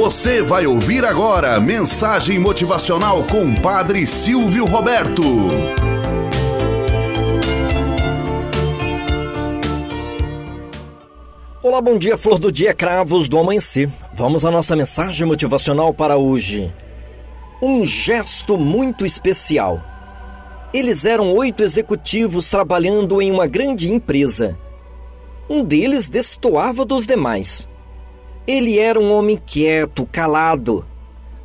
Você vai ouvir agora mensagem motivacional com Padre Silvio Roberto. Olá, bom dia, flor do dia, cravos do amanhecer. Vamos à nossa mensagem motivacional para hoje. Um gesto muito especial. Eles eram oito executivos trabalhando em uma grande empresa. Um deles destoava dos demais. Ele era um homem quieto, calado.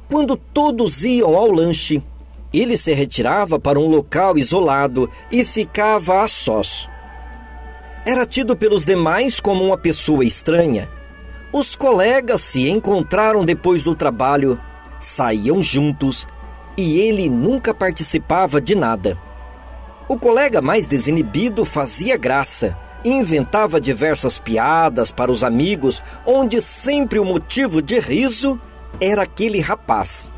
Quando todos iam ao lanche, ele se retirava para um local isolado e ficava a sós. Era tido pelos demais como uma pessoa estranha. Os colegas se encontraram depois do trabalho, saíam juntos e ele nunca participava de nada. O colega mais desinibido fazia graça inventava diversas piadas para os amigos, onde sempre o motivo de riso era aquele rapaz,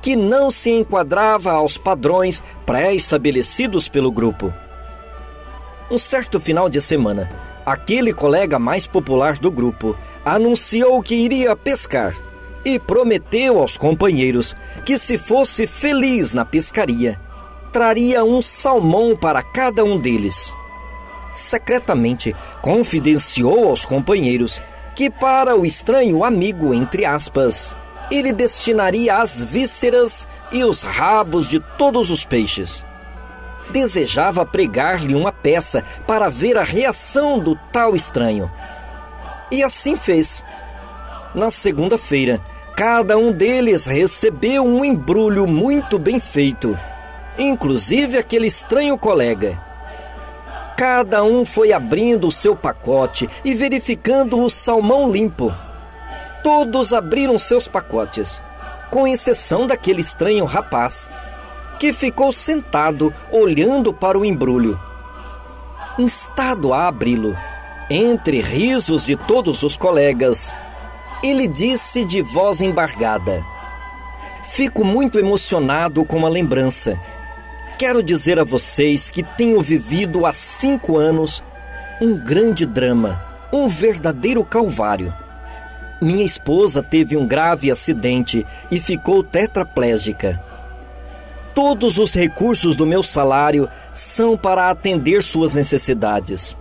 que não se enquadrava aos padrões pré-estabelecidos pelo grupo. Um certo final de semana, aquele colega mais popular do grupo anunciou que iria pescar e prometeu aos companheiros que, se fosse feliz na pescaria, traria um salmão para cada um deles. Secretamente, confidenciou aos companheiros que, para o estranho amigo, entre aspas, ele destinaria as vísceras e os rabos de todos os peixes desejava pregar-lhe uma peça para ver a reação do tal estranho. E assim fez. Na segunda-feira, cada um deles recebeu um embrulho muito bem feito, inclusive aquele estranho colega. Cada um foi abrindo o seu pacote e verificando o salmão limpo. Todos abriram seus pacotes, com exceção daquele estranho rapaz que ficou sentado olhando para o embrulho. Instado a abri-lo, entre risos de todos os colegas, ele disse de voz embargada: Fico muito emocionado com a lembrança. Quero dizer a vocês que tenho vivido há cinco anos um grande drama, um verdadeiro calvário. Minha esposa teve um grave acidente e ficou tetraplégica. Todos os recursos do meu salário são para atender suas necessidades.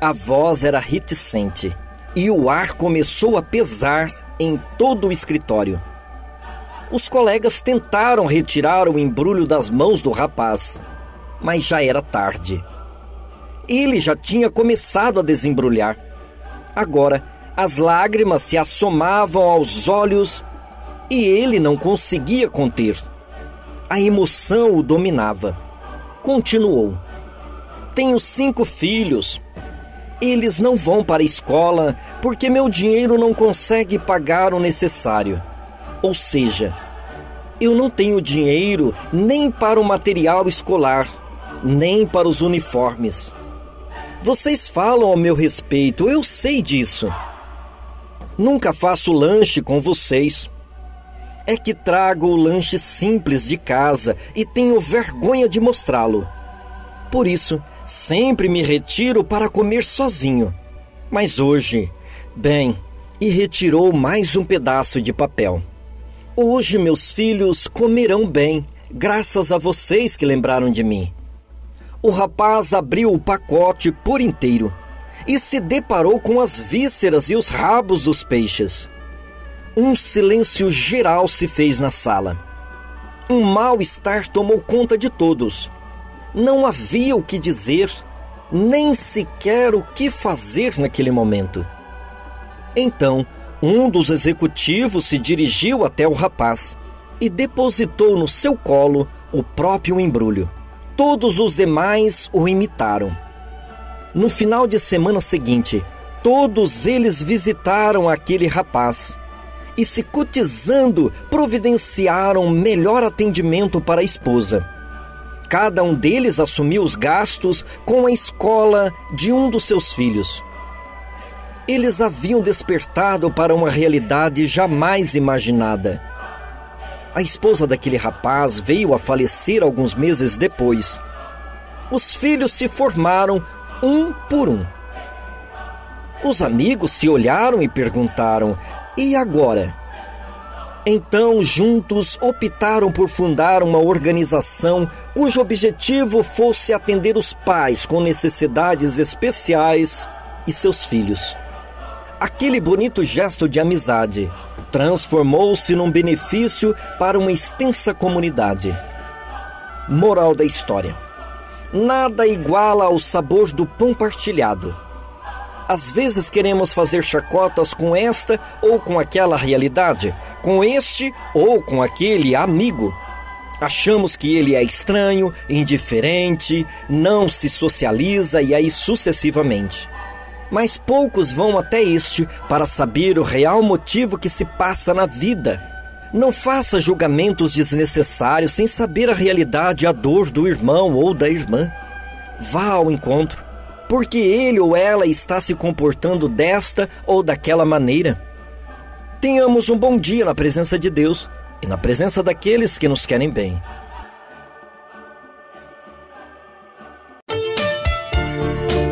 A voz era reticente e o ar começou a pesar em todo o escritório. Os colegas tentaram retirar o embrulho das mãos do rapaz, mas já era tarde. Ele já tinha começado a desembrulhar. Agora, as lágrimas se assomavam aos olhos e ele não conseguia conter. A emoção o dominava. Continuou: Tenho cinco filhos. Eles não vão para a escola porque meu dinheiro não consegue pagar o necessário. Ou seja, eu não tenho dinheiro nem para o material escolar, nem para os uniformes. Vocês falam ao meu respeito, eu sei disso. Nunca faço lanche com vocês é que trago o lanche simples de casa e tenho vergonha de mostrá-lo. Por isso, sempre me retiro para comer sozinho. Mas hoje, bem, e retirou mais um pedaço de papel. Hoje meus filhos comerão bem, graças a vocês que lembraram de mim. O rapaz abriu o pacote por inteiro e se deparou com as vísceras e os rabos dos peixes. Um silêncio geral se fez na sala. Um mal-estar tomou conta de todos. Não havia o que dizer, nem sequer o que fazer naquele momento. Então, um dos executivos se dirigiu até o rapaz e depositou no seu colo o próprio embrulho. Todos os demais o imitaram. No final de semana seguinte, todos eles visitaram aquele rapaz e, se cotizando, providenciaram melhor atendimento para a esposa. Cada um deles assumiu os gastos com a escola de um dos seus filhos. Eles haviam despertado para uma realidade jamais imaginada. A esposa daquele rapaz veio a falecer alguns meses depois. Os filhos se formaram um por um. Os amigos se olharam e perguntaram: E agora? Então, juntos optaram por fundar uma organização cujo objetivo fosse atender os pais com necessidades especiais e seus filhos. Aquele bonito gesto de amizade transformou-se num benefício para uma extensa comunidade. Moral da história: Nada iguala ao sabor do pão partilhado. Às vezes queremos fazer chacotas com esta ou com aquela realidade, com este ou com aquele amigo. Achamos que ele é estranho, indiferente, não se socializa e aí sucessivamente. Mas poucos vão até este para saber o real motivo que se passa na vida. Não faça julgamentos desnecessários sem saber a realidade e a dor do irmão ou da irmã. Vá ao encontro, porque ele ou ela está se comportando desta ou daquela maneira. Tenhamos um bom dia na presença de Deus e na presença daqueles que nos querem bem.